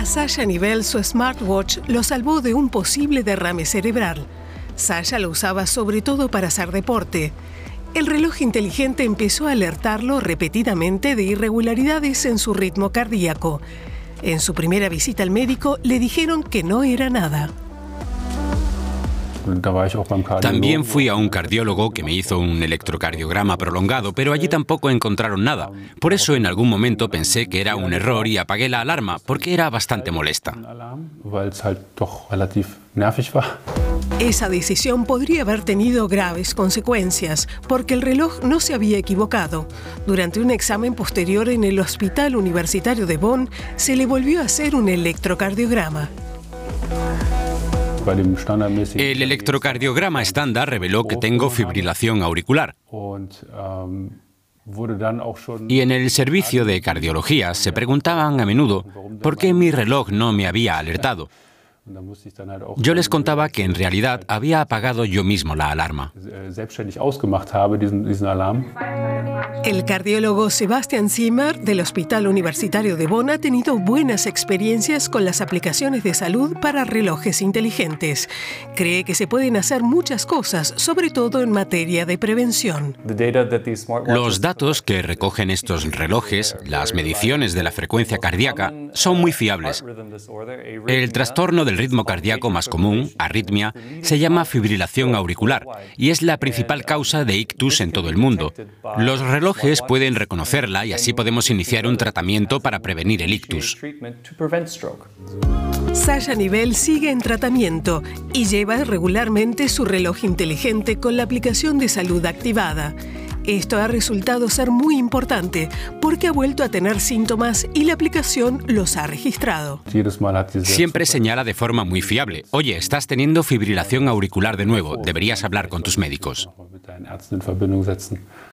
A Sasha Nivel su smartwatch lo salvó de un posible derrame cerebral. Sasha lo usaba sobre todo para hacer deporte. El reloj inteligente empezó a alertarlo repetidamente de irregularidades en su ritmo cardíaco. En su primera visita al médico le dijeron que no era nada. También fui a un cardiólogo que me hizo un electrocardiograma prolongado, pero allí tampoco encontraron nada. Por eso en algún momento pensé que era un error y apagué la alarma, porque era bastante molesta. Esa decisión podría haber tenido graves consecuencias, porque el reloj no se había equivocado. Durante un examen posterior en el Hospital Universitario de Bonn, se le volvió a hacer un electrocardiograma. El electrocardiograma estándar reveló que tengo fibrilación auricular. Y en el servicio de cardiología se preguntaban a menudo por qué mi reloj no me había alertado. Yo les contaba que en realidad había apagado yo mismo la alarma. El cardiólogo Sebastian Zimmer del Hospital Universitario de Bonn ha tenido buenas experiencias con las aplicaciones de salud para relojes inteligentes. Cree que se pueden hacer muchas cosas, sobre todo en materia de prevención. Los datos que recogen estos relojes, las mediciones de la frecuencia cardíaca, son muy fiables. El trastorno del ritmo cardíaco más común, arritmia, se llama fibrilación auricular y es la principal causa de ictus en todo el mundo. Los relojes pueden reconocerla y así podemos iniciar un tratamiento para prevenir el ictus. Sasha Nivel sigue en tratamiento y lleva regularmente su reloj inteligente con la aplicación de salud activada. Esto ha resultado ser muy importante porque ha vuelto a tener síntomas y la aplicación los ha registrado. Siempre señala de forma muy fiable, oye, estás teniendo fibrilación auricular de nuevo, deberías hablar con tus médicos.